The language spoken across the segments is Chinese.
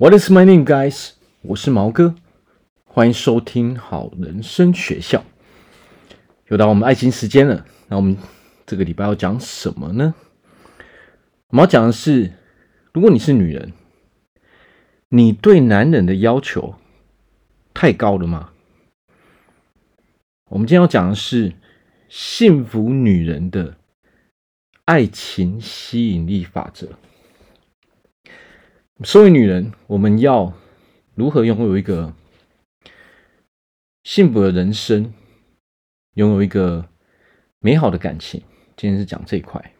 What is my name, guys？我是毛哥，欢迎收听好人生学校。又到我们爱情时间了，那我们这个礼拜要讲什么呢？我们要讲的是，如果你是女人，你对男人的要求太高了吗？我们今天要讲的是幸福女人的爱情吸引力法则。身为女人，我们要如何拥有一个幸福的人生，拥有一个美好的感情？今天是讲这一块。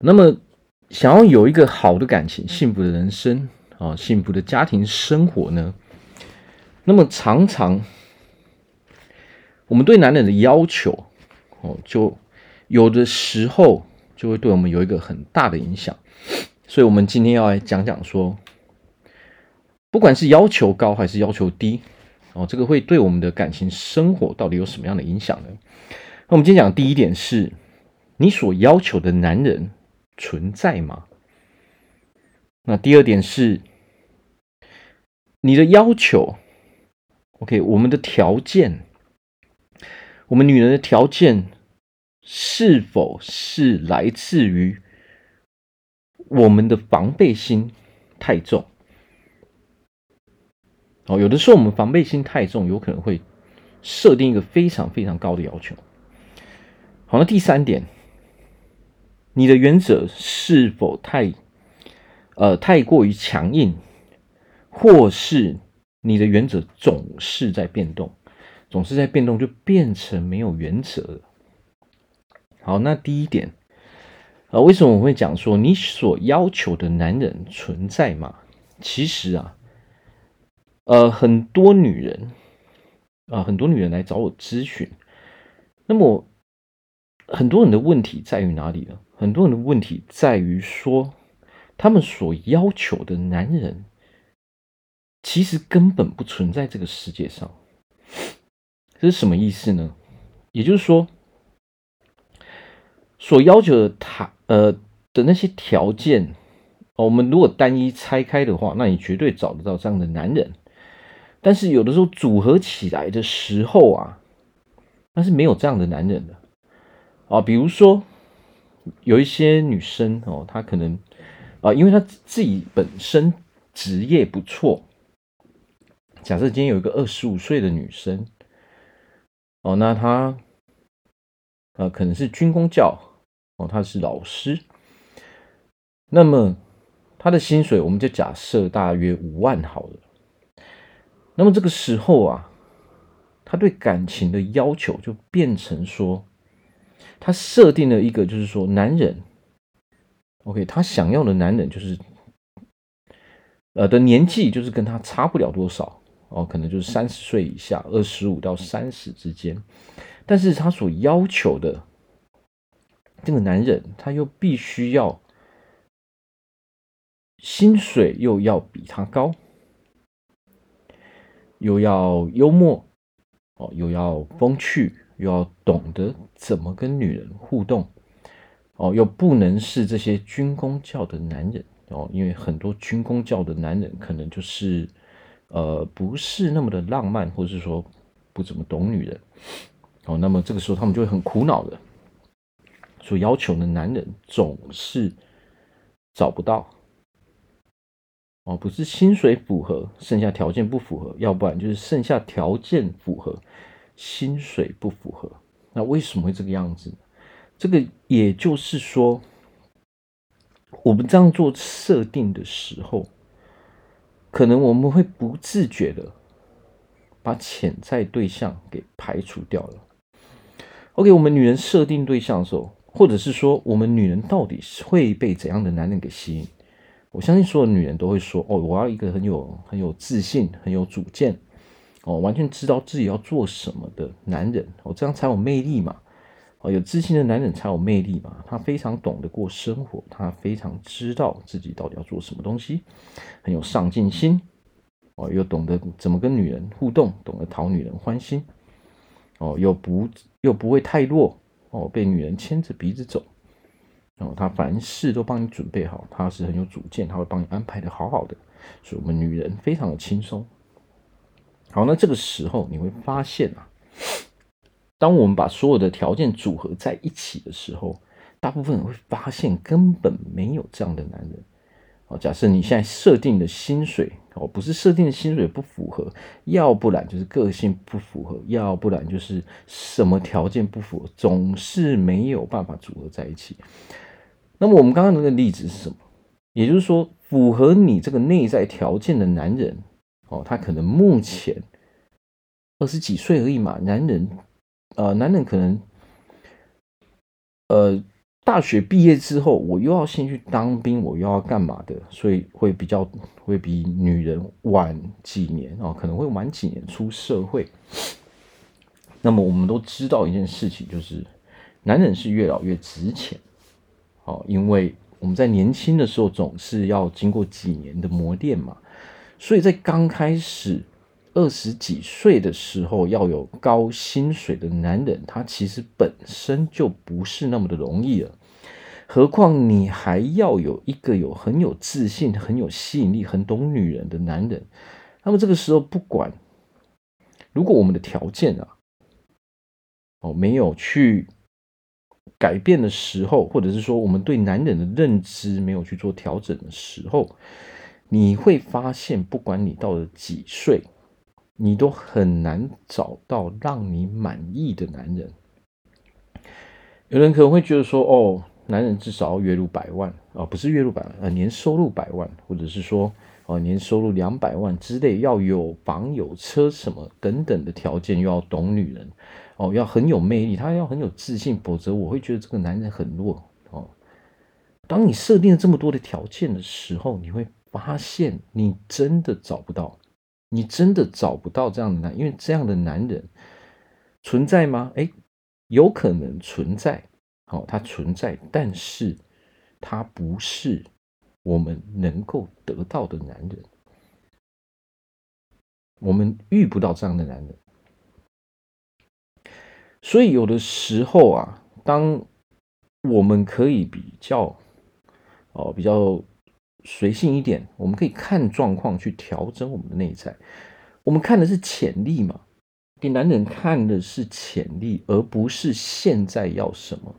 那么，想要有一个好的感情、幸福的人生啊，幸福的家庭生活呢？那么，常常我们对男人的要求哦，就有的时候就会对我们有一个很大的影响。所以，我们今天要来讲讲说，不管是要求高还是要求低，哦，这个会对我们的感情生活到底有什么样的影响呢？那我们今天讲第一点是，你所要求的男人存在吗？那第二点是，你的要求，OK，我们的条件，我们女人的条件是否是来自于？我们的防备心太重，哦，有的时候我们防备心太重，有可能会设定一个非常非常高的要求。好，那第三点，你的原则是否太，呃，太过于强硬，或是你的原则总是在变动，总是在变动，就变成没有原则了。好，那第一点。啊，为什么我会讲说你所要求的男人存在吗？其实啊，呃，很多女人啊，很多女人来找我咨询，那么很多人的问题在于哪里呢？很多人的问题在于说，他们所要求的男人其实根本不存在这个世界上。这是什么意思呢？也就是说，所要求的他。呃的那些条件，我们如果单一拆开的话，那你绝对找得到这样的男人。但是有的时候组合起来的时候啊，那是没有这样的男人的啊。比如说有一些女生哦，她可能啊，因为她自己本身职业不错。假设今天有一个二十五岁的女生哦，那她呃可能是军工教。哦，他是老师，那么他的薪水我们就假设大约五万好了。那么这个时候啊，他对感情的要求就变成说，他设定了一个，就是说男人，OK，他想要的男人就是，呃的年纪就是跟他差不了多少哦，可能就是三十岁以下，二十五到三十之间，但是他所要求的。这个男人他又必须要薪水又要比他高，又要幽默哦，又要风趣，又要懂得怎么跟女人互动哦，又不能是这些军公教的男人哦，因为很多军公教的男人可能就是呃不是那么的浪漫，或者是说不怎么懂女人哦，那么这个时候他们就会很苦恼的。所要求的男人总是找不到哦，不是薪水符合，剩下条件不符合，要不然就是剩下条件符合，薪水不符合。那为什么会这个样子？这个也就是说，我们这样做设定的时候，可能我们会不自觉的把潜在对象给排除掉了。OK，我们女人设定对象的时候。或者是说，我们女人到底会被怎样的男人给吸引？我相信所有女人都会说：“哦，我要一个很有很有自信、很有主见，哦，完全知道自己要做什么的男人，哦，这样才有魅力嘛。哦，有自信的男人才有魅力嘛。他非常懂得过生活，他非常知道自己到底要做什么东西，很有上进心，哦，又懂得怎么跟女人互动，懂得讨女人欢心，哦，又不又不会太弱。哦，被女人牵着鼻子走，哦，他凡事都帮你准备好，他是很有主见，他会帮你安排的好好的，所以我们女人非常的轻松。好，那这个时候你会发现啊，当我们把所有的条件组合在一起的时候，大部分人会发现根本没有这样的男人。哦，假设你现在设定的薪水哦，不是设定的薪水不符合，要不然就是个性不符合，要不然就是什么条件不符合，总是没有办法组合在一起。那么我们刚刚那个例子是什么？也就是说，符合你这个内在条件的男人，哦，他可能目前二十几岁而已嘛。男人，呃，男人可能，呃，大学毕业之后，我又要先去当兵，我又要干嘛的，所以会比较会比女人晚几年哦，可能会晚几年出社会。那么我们都知道一件事情，就是男人是越老越值钱。哦，因为我们在年轻的时候总是要经过几年的磨练嘛，所以在刚开始二十几岁的时候，要有高薪水的男人，他其实本身就不是那么的容易了。何况你还要有一个有很有自信、很有吸引力、很懂女人的男人，那么这个时候，不管如果我们的条件啊，哦，没有去。改变的时候，或者是说我们对男人的认知没有去做调整的时候，你会发现，不管你到了几岁，你都很难找到让你满意的男人。有人可能会觉得说，哦，男人至少要月入百万啊，不是月入百万，呃，年收入百万，或者是说，啊，年收入两百万之类，要有房有车什么等等的条件，又要懂女人。哦，要很有魅力，他要很有自信，否则我会觉得这个男人很弱。哦，当你设定了这么多的条件的时候，你会发现你真的找不到，你真的找不到这样的男，因为这样的男人存在吗？诶，有可能存在，哦，他存在，但是他不是我们能够得到的男人，我们遇不到这样的男人。所以有的时候啊，当我们可以比较哦，比较随性一点，我们可以看状况去调整我们的内在。我们看的是潜力嘛，给男人看的是潜力，而不是现在要什么。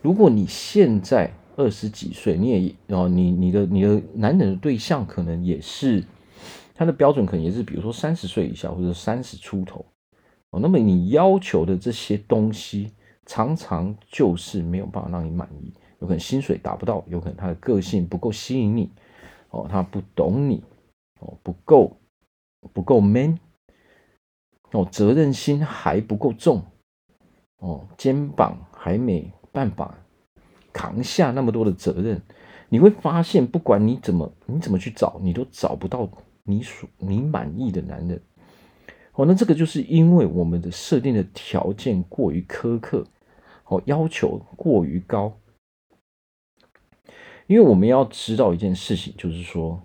如果你现在二十几岁，你也哦，你你的你的男人的对象可能也是他的标准，可能也是比如说三十岁以下或者三十出头。哦，那么你要求的这些东西，常常就是没有办法让你满意。有可能薪水达不到，有可能他的个性不够吸引你，哦，他不懂你，哦，不够不够 man，哦，责任心还不够重，哦，肩膀还没办法扛下那么多的责任。你会发现，不管你怎么你怎么去找，你都找不到你所你满意的男人。哦，那这个就是因为我们的设定的条件过于苛刻，哦，要求过于高。因为我们要知道一件事情，就是说，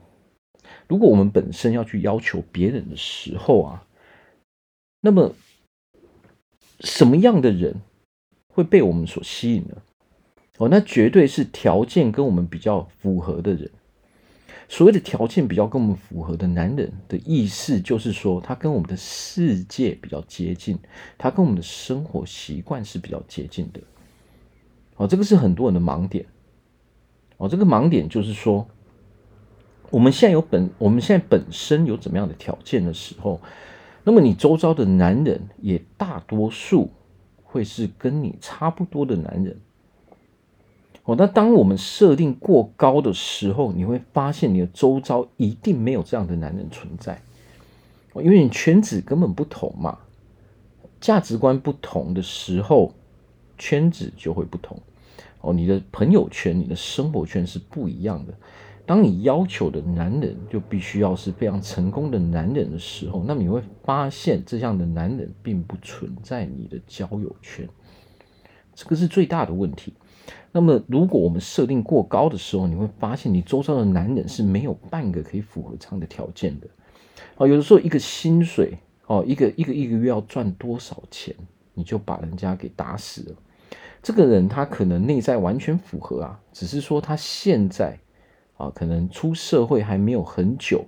如果我们本身要去要求别人的时候啊，那么什么样的人会被我们所吸引的？哦，那绝对是条件跟我们比较符合的人。所谓的条件比较跟我们符合的男人的意思，就是说他跟我们的世界比较接近，他跟我们的生活习惯是比较接近的。哦，这个是很多人的盲点。哦，这个盲点就是说，我们现在有本，我们现在本身有怎么样的条件的时候，那么你周遭的男人也大多数会是跟你差不多的男人。哦，那当我们设定过高的时候，你会发现你的周遭一定没有这样的男人存在，因为你圈子根本不同嘛，价值观不同的时候，圈子就会不同。哦，你的朋友圈、你的生活圈是不一样的。当你要求的男人就必须要是非常成功的男人的时候，那么你会发现这样的男人并不存在你的交友圈，这个是最大的问题。那么，如果我们设定过高的时候，你会发现你周遭的男人是没有半个可以符合这样的条件的。哦，有的时候一个薪水，哦，一个一个一个月要赚多少钱，你就把人家给打死了。这个人他可能内在完全符合啊，只是说他现在啊，可能出社会还没有很久，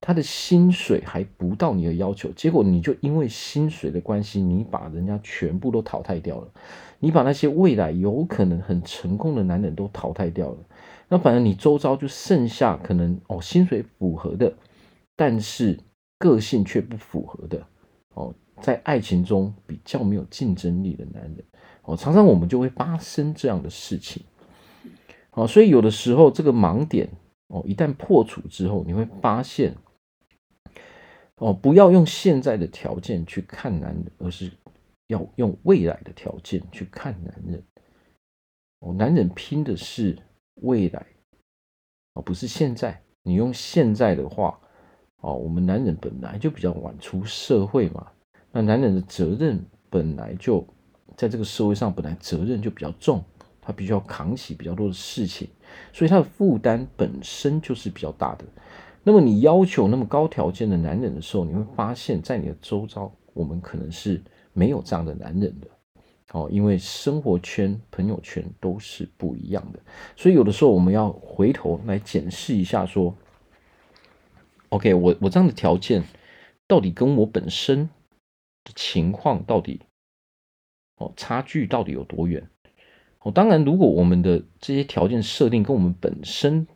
他的薪水还不到你的要求，结果你就因为薪水的关系，你把人家全部都淘汰掉了，你把那些未来有可能很成功的男人都淘汰掉了，那反正你周遭就剩下可能哦薪水符合的，但是个性却不符合的哦。在爱情中比较没有竞争力的男人，哦，常常我们就会发生这样的事情，哦，所以有的时候这个盲点，哦，一旦破除之后，你会发现，哦，不要用现在的条件去看男人，而是要用未来的条件去看男人，哦，男人拼的是未来，哦，不是现在。你用现在的话，哦，我们男人本来就比较晚出社会嘛。那男人的责任本来就在这个社会上，本来责任就比较重，他必须要扛起比较多的事情，所以他的负担本身就是比较大的。那么你要求那么高条件的男人的时候，你会发现在你的周遭，我们可能是没有这样的男人的哦，因为生活圈、朋友圈都是不一样的。所以有的时候我们要回头来检视一下，说，OK，我我这样的条件到底跟我本身的。情况到底哦，差距到底有多远？哦，当然，如果我们的这些条件设定跟我们本身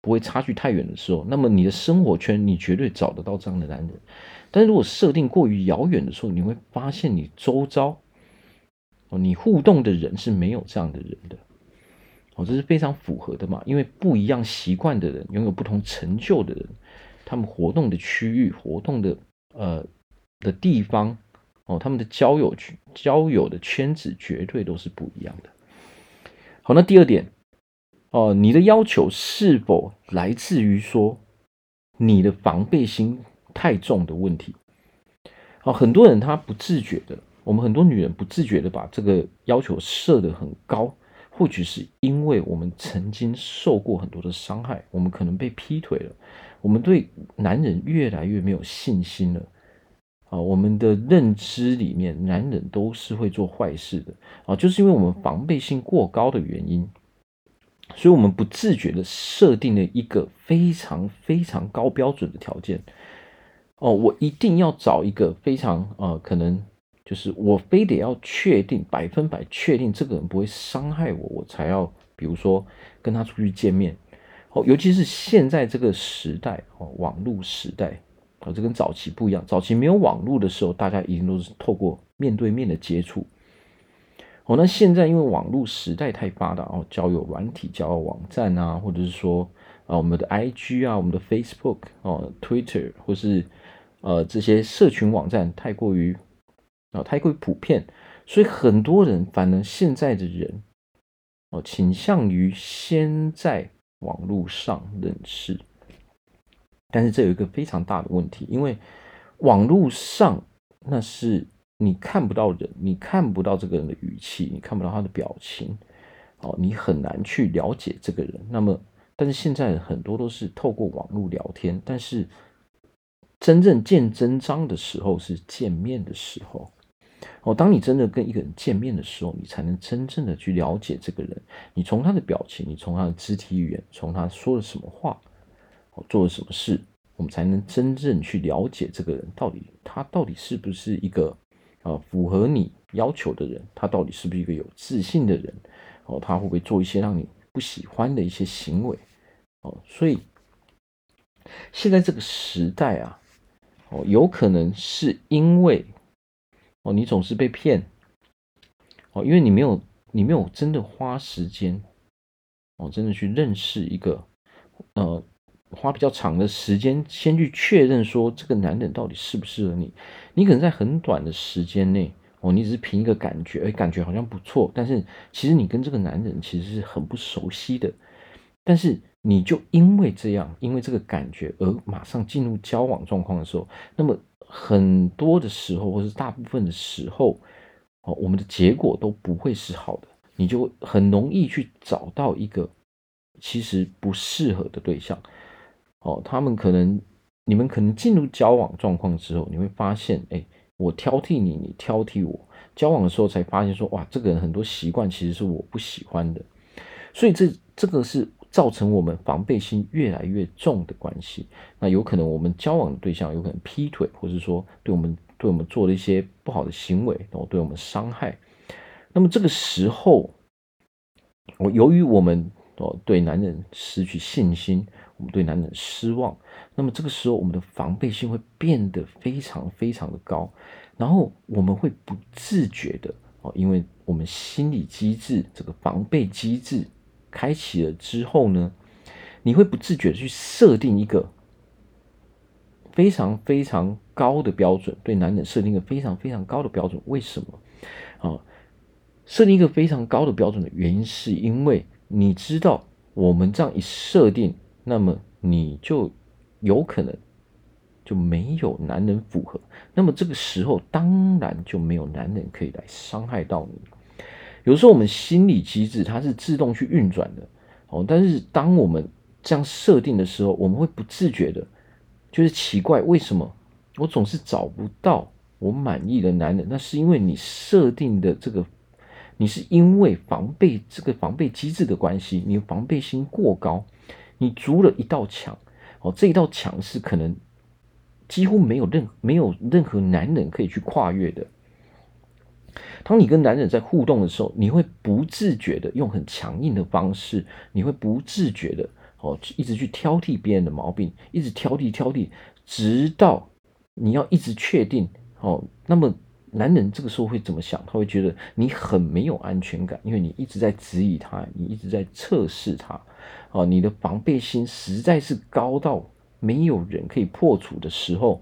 不会差距太远的时候，那么你的生活圈你绝对找得到这样的男人。但是如果设定过于遥远的时候，你会发现你周遭哦，你互动的人是没有这样的人的。哦，这是非常符合的嘛？因为不一样习惯的人，拥有不同成就的人，他们活动的区域、活动的呃的地方。哦，他们的交友圈、交友的圈子绝对都是不一样的。好，那第二点，哦，你的要求是否来自于说你的防备心太重的问题？哦，很多人他不自觉的，我们很多女人不自觉的把这个要求设得很高，或许是因为我们曾经受过很多的伤害，我们可能被劈腿了，我们对男人越来越没有信心了。啊，我们的认知里面，男人都是会做坏事的啊，就是因为我们防备心过高的原因，所以我们不自觉的设定了一个非常非常高标准的条件。哦，我一定要找一个非常呃，可能就是我非得要确定百分百确定这个人不会伤害我，我才要，比如说跟他出去见面。哦，尤其是现在这个时代哦，网络时代。啊，这跟早期不一样。早期没有网络的时候，大家一定都是透过面对面的接触。哦，那现在因为网络时代太发达哦，交友软体、交友网站啊，或者是说啊，我们的 IG 啊，我们的 Facebook 哦、Twitter 或是呃这些社群网站太过于啊太过于普遍，所以很多人反而现在的人哦倾向于先在网络上认识。但是这有一个非常大的问题，因为网络上那是你看不到人，你看不到这个人的语气，你看不到他的表情，哦，你很难去了解这个人。那么，但是现在很多都是透过网络聊天，但是真正见真章的时候是见面的时候。哦，当你真的跟一个人见面的时候，你才能真正的去了解这个人。你从他的表情，你从他的肢体语言，从他说了什么话。做了什么事，我们才能真正去了解这个人到底他到底是不是一个啊符合你要求的人？他到底是不是一个有自信的人？哦，他会不会做一些让你不喜欢的一些行为？哦，所以现在这个时代啊，哦，有可能是因为哦，你总是被骗，哦，因为你没有你没有真的花时间哦，真的去认识一个呃。花比较长的时间，先去确认说这个男人到底适不适合你。你可能在很短的时间内，哦，你只是凭一个感觉，哎，感觉好像不错。但是其实你跟这个男人其实是很不熟悉的。但是你就因为这样，因为这个感觉而马上进入交往状况的时候，那么很多的时候，或是大部分的时候，哦，我们的结果都不会是好的。你就很容易去找到一个其实不适合的对象。哦，他们可能，你们可能进入交往状况之后，你会发现，哎，我挑剔你，你挑剔我，交往的时候才发现说，哇，这个人很多习惯其实是我不喜欢的，所以这这个是造成我们防备心越来越重的关系。那有可能我们交往的对象有可能劈腿，或者说对我们对我们做了一些不好的行为，然后对我们伤害。那么这个时候，我由于我们哦对男人失去信心，我们对男人失望，那么这个时候我们的防备心会变得非常非常的高。然后我们会不自觉的哦，因为我们心理机制这个防备机制开启了之后呢，你会不自觉的去设定一个非常非常高的标准，对男人设定一个非常非常高的标准。为什么啊？设定一个非常高的标准的原因，是因为你知道，我们这样一设定，那么你就有可能。就没有男人符合，那么这个时候当然就没有男人可以来伤害到你。有时候我们心理机制它是自动去运转的哦，但是当我们这样设定的时候，我们会不自觉的，就是奇怪为什么我总是找不到我满意的男人？那是因为你设定的这个，你是因为防备这个防备机制的关系，你防备心过高，你筑了一道墙哦，这一道墙是可能。几乎没有任没有任何男人可以去跨越的。当你跟男人在互动的时候，你会不自觉的用很强硬的方式，你会不自觉的哦，一直去挑剔别人的毛病，一直挑剔挑剔，直到你要一直确定哦。那么男人这个时候会怎么想？他会觉得你很没有安全感，因为你一直在质疑他，你一直在测试他，哦，你的防备心实在是高到。没有人可以破除的时候，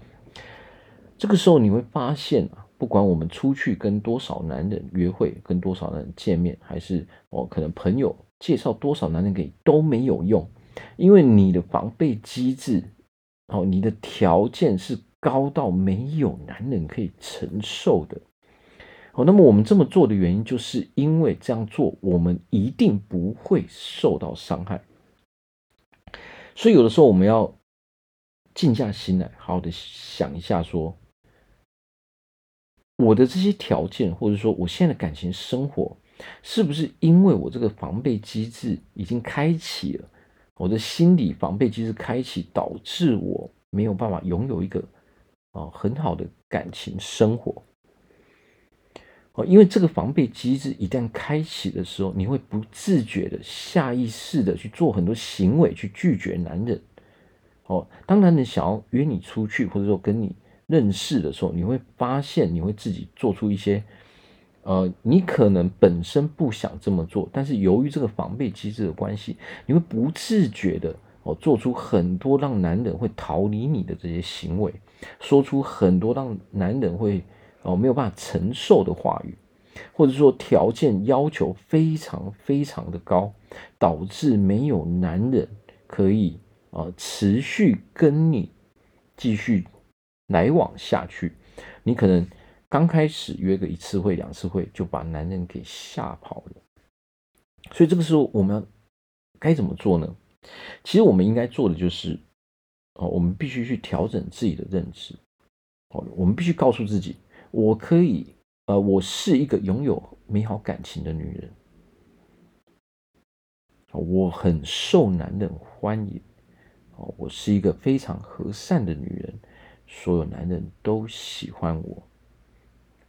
这个时候你会发现啊，不管我们出去跟多少男人约会，跟多少人见面，还是哦，可能朋友介绍多少男人给都没有用，因为你的防备机制，哦，你的条件是高到没有男人可以承受的。好，那么我们这么做的原因，就是因为这样做，我们一定不会受到伤害。所以有的时候我们要。静下心来，好好的想一下，说我的这些条件，或者说我现在的感情生活，是不是因为我这个防备机制已经开启了，我的心理防备机制开启，导致我没有办法拥有一个啊很好的感情生活？哦，因为这个防备机制一旦开启的时候，你会不自觉的、下意识的去做很多行为，去拒绝男人。哦，当男人想要约你出去，或者说跟你认识的时候，你会发现你会自己做出一些，呃，你可能本身不想这么做，但是由于这个防备机制的关系，你会不自觉的哦，做出很多让男人会逃离你的这些行为，说出很多让男人会哦没有办法承受的话语，或者说条件要求非常非常的高，导致没有男人可以。啊，持续跟你继续来往下去，你可能刚开始约个一次会、两次会，就把男人给吓跑了。所以这个时候我们要该怎么做呢？其实我们应该做的就是，哦，我们必须去调整自己的认知。哦，我们必须告诉自己，我可以，呃，我是一个拥有美好感情的女人，我很受男人欢迎。哦，我是一个非常和善的女人，所有男人都喜欢我。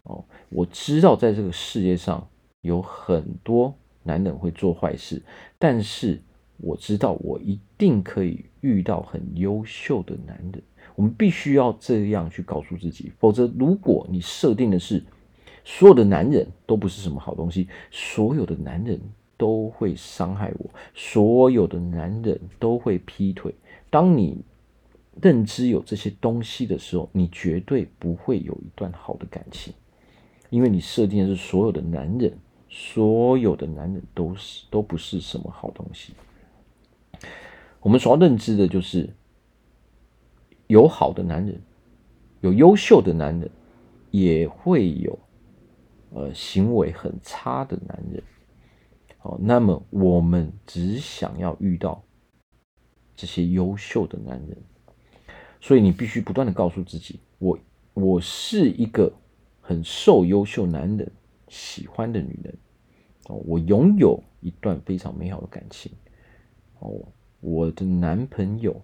哦，我知道在这个世界上有很多男人会做坏事，但是我知道我一定可以遇到很优秀的男人。我们必须要这样去告诉自己，否则如果你设定的是所有的男人都不是什么好东西，所有的男人都会伤害我，所有的男人都会劈腿。当你认知有这些东西的时候，你绝对不会有一段好的感情，因为你设定的是所有的男人，所有的男人都是都不是什么好东西。我们所要认知的就是，有好的男人，有优秀的男人，也会有呃行为很差的男人。好，那么我们只想要遇到。这些优秀的男人，所以你必须不断的告诉自己：我我是一个很受优秀男人喜欢的女人哦，我拥有一段非常美好的感情哦，我的男朋友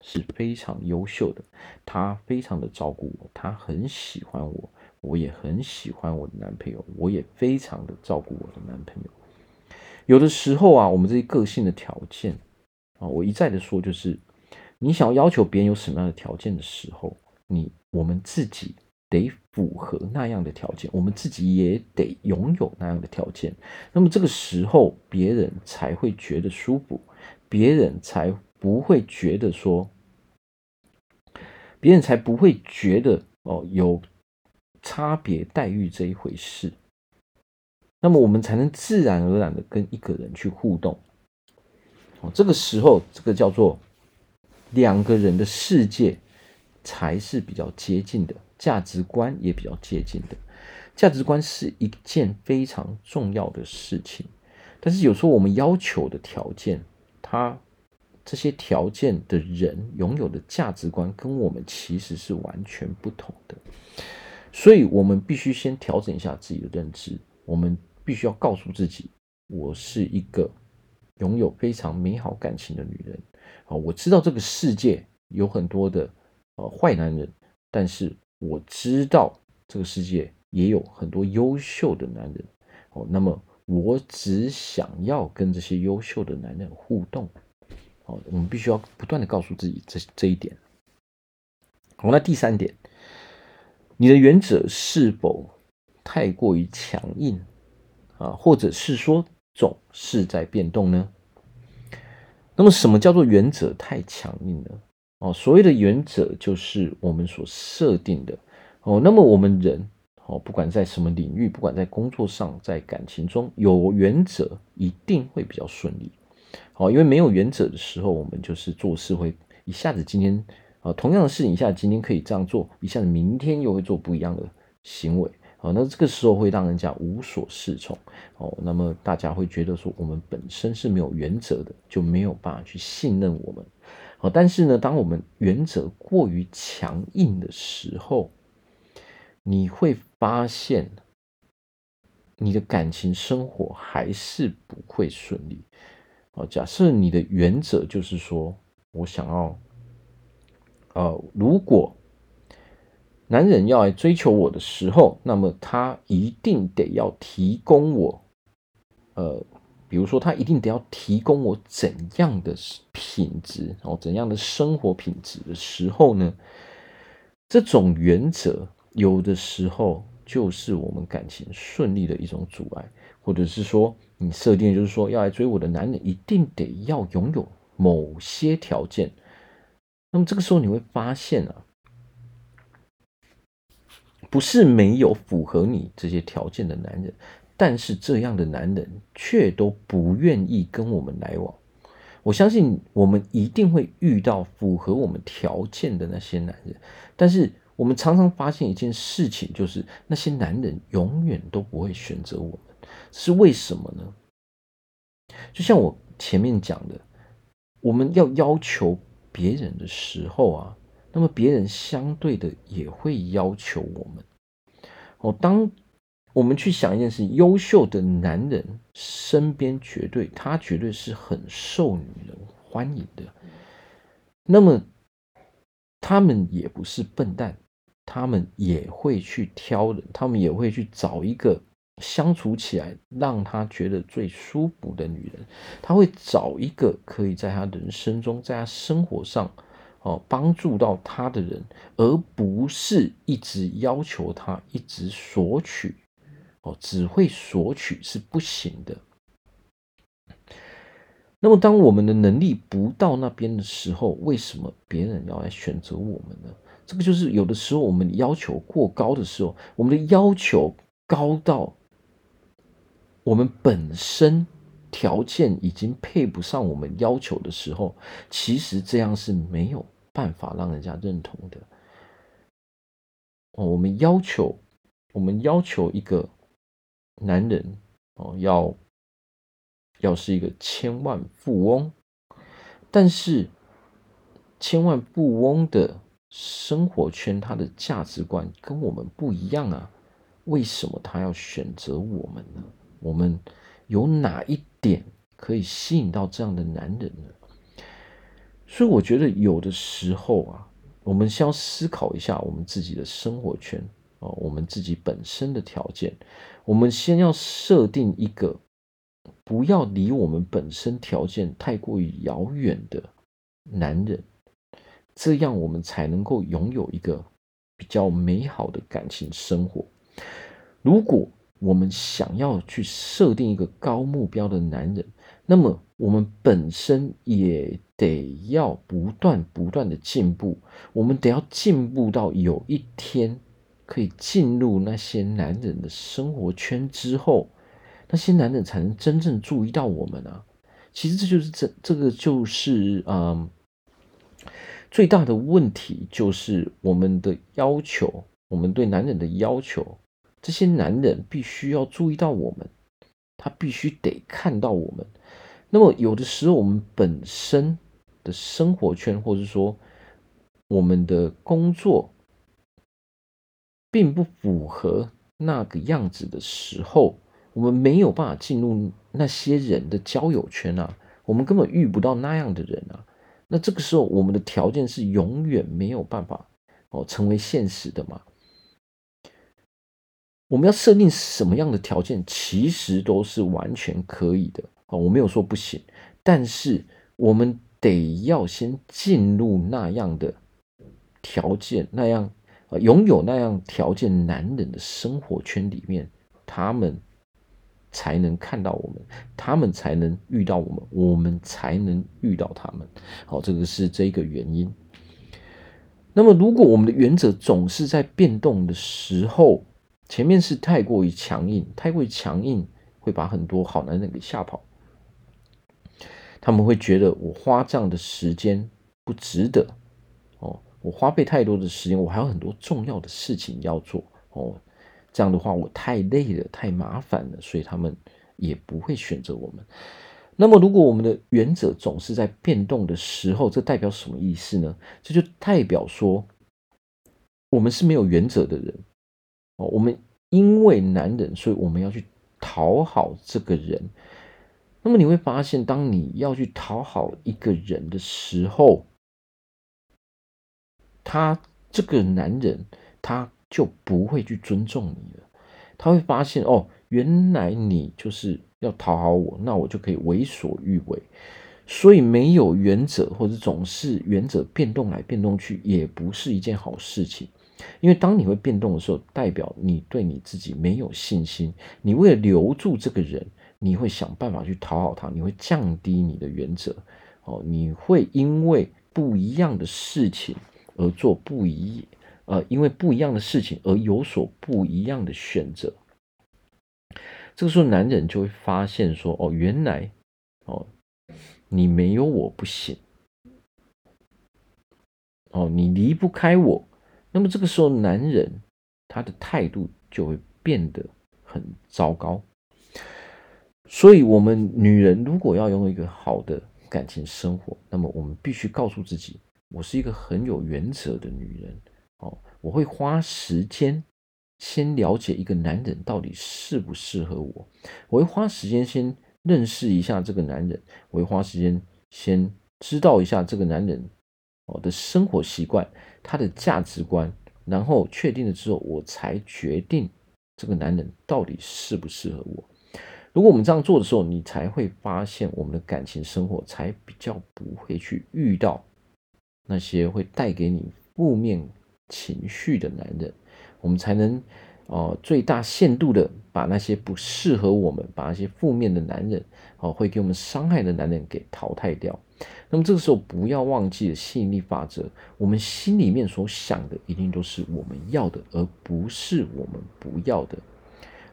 是非常优秀的，他非常的照顾我，他很喜欢我，我也很喜欢我的男朋友，我也非常的照顾我的男朋友。有的时候啊，我们这些个性的条件啊，我一再的说，就是你想要要求别人有什么样的条件的时候，你我们自己得符合那样的条件，我们自己也得拥有那样的条件，那么这个时候别人才会觉得舒服，别人才不会觉得说，别人才不会觉得哦有差别待遇这一回事。那么我们才能自然而然的跟一个人去互动，哦，这个时候这个叫做两个人的世界才是比较接近的，价值观也比较接近的。价值观是一件非常重要的事情，但是有时候我们要求的条件，他这些条件的人拥有的价值观跟我们其实是完全不同的，所以我们必须先调整一下自己的认知，我们。必须要告诉自己，我是一个拥有非常美好感情的女人。啊，我知道这个世界有很多的呃坏男人，但是我知道这个世界也有很多优秀的男人。哦，那么我只想要跟这些优秀的男人互动。哦，我们必须要不断的告诉自己这这一点。好，那第三点，你的原则是否太过于强硬？啊，或者是说总是在变动呢？那么，什么叫做原则太强硬呢？哦，所谓的原则就是我们所设定的哦。那么，我们人哦，不管在什么领域，不管在工作上，在感情中，有原则一定会比较顺利。好，因为没有原则的时候，我们就是做事会一下子今天啊，同样的事情一下子今天可以这样做，一下子明天又会做不一样的行为。哦，那这个时候会让人家无所适从。哦，那么大家会觉得说，我们本身是没有原则的，就没有办法去信任我们。哦，但是呢，当我们原则过于强硬的时候，你会发现，你的感情生活还是不会顺利。哦，假设你的原则就是说我想要，呃，如果。男人要来追求我的时候，那么他一定得要提供我，呃，比如说他一定得要提供我怎样的品质哦，怎样的生活品质的时候呢？这种原则有的时候就是我们感情顺利的一种阻碍，或者是说你设定就是说要来追我的男人一定得要拥有某些条件，那么这个时候你会发现啊。不是没有符合你这些条件的男人，但是这样的男人却都不愿意跟我们来往。我相信我们一定会遇到符合我们条件的那些男人，但是我们常常发现一件事情，就是那些男人永远都不会选择我们，是为什么呢？就像我前面讲的，我们要要求别人的时候啊。那么别人相对的也会要求我们哦。当我们去想一件事，优秀的男人身边绝对他绝对是很受女人欢迎的。那么他们也不是笨蛋，他们也会去挑人，他们也会去找一个相处起来让他觉得最舒服的女人。他会找一个可以在他人生中，在他生活上。哦，帮助到他的人，而不是一直要求他一直索取。哦，只会索取是不行的。那么，当我们的能力不到那边的时候，为什么别人要来选择我们呢？这个就是有的时候我们要求过高的时候，我们的要求高到我们本身。条件已经配不上我们要求的时候，其实这样是没有办法让人家认同的。哦，我们要求，我们要求一个男人哦，要要是一个千万富翁，但是千万富翁的生活圈，他的价值观跟我们不一样啊。为什么他要选择我们呢？我们有哪一点可以吸引到这样的男人呢？所以我觉得有的时候啊，我们先要思考一下我们自己的生活圈啊，我们自己本身的条件，我们先要设定一个不要离我们本身条件太过于遥远的男人，这样我们才能够拥有一个比较美好的感情生活。如果我们想要去设定一个高目标的男人，那么我们本身也得要不断不断的进步，我们得要进步到有一天可以进入那些男人的生活圈之后，那些男人才能真正注意到我们啊。其实这就是这这个就是嗯，最大的问题就是我们的要求，我们对男人的要求。这些男人必须要注意到我们，他必须得看到我们。那么有的时候，我们本身的生活圈，或者说我们的工作，并不符合那个样子的时候，我们没有办法进入那些人的交友圈啊，我们根本遇不到那样的人啊。那这个时候，我们的条件是永远没有办法哦成为现实的嘛。我们要设定什么样的条件，其实都是完全可以的啊！我没有说不行，但是我们得要先进入那样的条件，那样啊，拥有那样条件男人的生活圈里面，他们才能看到我们，他们才能遇到我们，我们才能遇到他们。好，这个是这个原因。那么，如果我们的原则总是在变动的时候，前面是太过于强硬，太过于强硬会把很多好男人给吓跑。他们会觉得我花这样的时间不值得哦，我花费太多的时间，我还有很多重要的事情要做哦。这样的话，我太累了，太麻烦了，所以他们也不会选择我们。那么，如果我们的原则总是在变动的时候，这代表什么意思呢？这就代表说，我们是没有原则的人。我们因为男人，所以我们要去讨好这个人。那么你会发现，当你要去讨好一个人的时候，他这个男人他就不会去尊重你了。他会发现，哦，原来你就是要讨好我，那我就可以为所欲为。所以没有原则，或者总是原则变动来变动去，也不是一件好事情。因为当你会变动的时候，代表你对你自己没有信心。你为了留住这个人，你会想办法去讨好他，你会降低你的原则。哦，你会因为不一样的事情而做不一，呃，因为不一样的事情而有所不一样的选择。这个时候，男人就会发现说：“哦，原来，哦，你没有我不行。哦，你离不开我。”那么这个时候，男人他的态度就会变得很糟糕。所以，我们女人如果要拥有一个好的感情生活，那么我们必须告诉自己：我是一个很有原则的女人。哦，我会花时间先了解一个男人到底适不适合我。我会花时间先认识一下这个男人。我会花时间先知道一下这个男人哦的生活习惯。他的价值观，然后确定了之后，我才决定这个男人到底适不适合我。如果我们这样做的时候，你才会发现我们的感情生活才比较不会去遇到那些会带给你负面情绪的男人，我们才能。哦，最大限度的把那些不适合我们、把那些负面的男人，哦，会给我们伤害的男人给淘汰掉。那么这个时候不要忘记吸引力法则，我们心里面所想的一定都是我们要的，而不是我们不要的。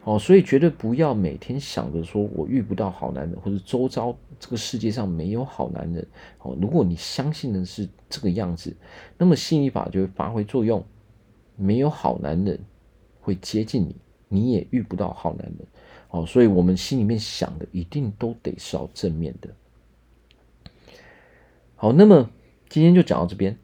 哦，所以绝对不要每天想着说我遇不到好男人，或者周遭这个世界上没有好男人。哦，如果你相信的是这个样子，那么吸引法就会发挥作用，没有好男人。会接近你，你也遇不到好男人，哦，所以我们心里面想的一定都得是要正面的。好，那么今天就讲到这边。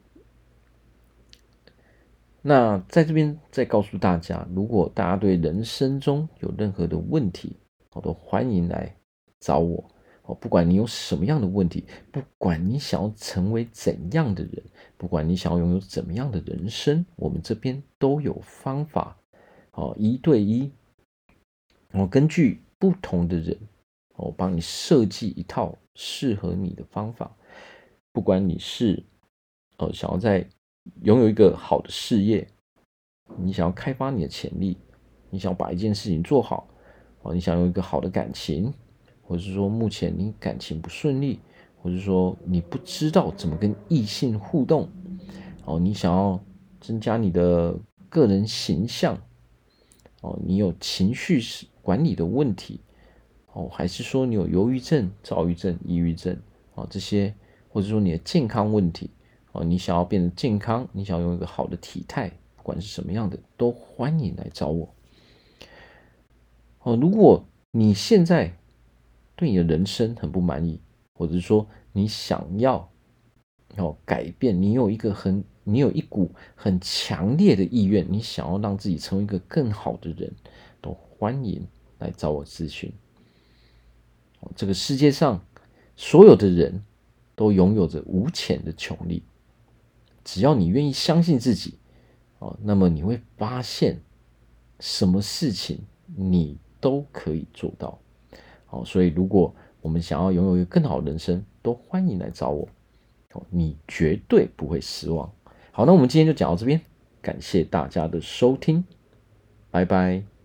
那在这边再告诉大家，如果大家对人生中有任何的问题，我都欢迎来找我。哦，不管你有什么样的问题，不管你想要成为怎样的人，不管你想要拥有怎么样的人生，我们这边都有方法。哦，一对一，我根据不同的人，我帮你设计一套适合你的方法。不管你是呃想要在拥有一个好的事业，你想要开发你的潜力，你想要把一件事情做好，哦，你想有一个好的感情。或者是说，目前你感情不顺利，或者是说你不知道怎么跟异性互动，哦，你想要增加你的个人形象，哦，你有情绪管理的问题，哦，还是说你有忧郁症、躁郁症、抑郁症，哦，这些，或者说你的健康问题，哦，你想要变得健康，你想要有一个好的体态，不管是什么样的，都欢迎来找我。哦，如果你现在对你的人生很不满意，或者说你想要要改变，你有一个很，你有一股很强烈的意愿，你想要让自己成为一个更好的人，都欢迎来找我咨询。这个世界上所有的人都拥有着无浅的穷力，只要你愿意相信自己，哦，那么你会发现什么事情你都可以做到。好，所以如果我们想要拥有一个更好的人生，都欢迎来找我，你绝对不会失望。好，那我们今天就讲到这边，感谢大家的收听，拜拜。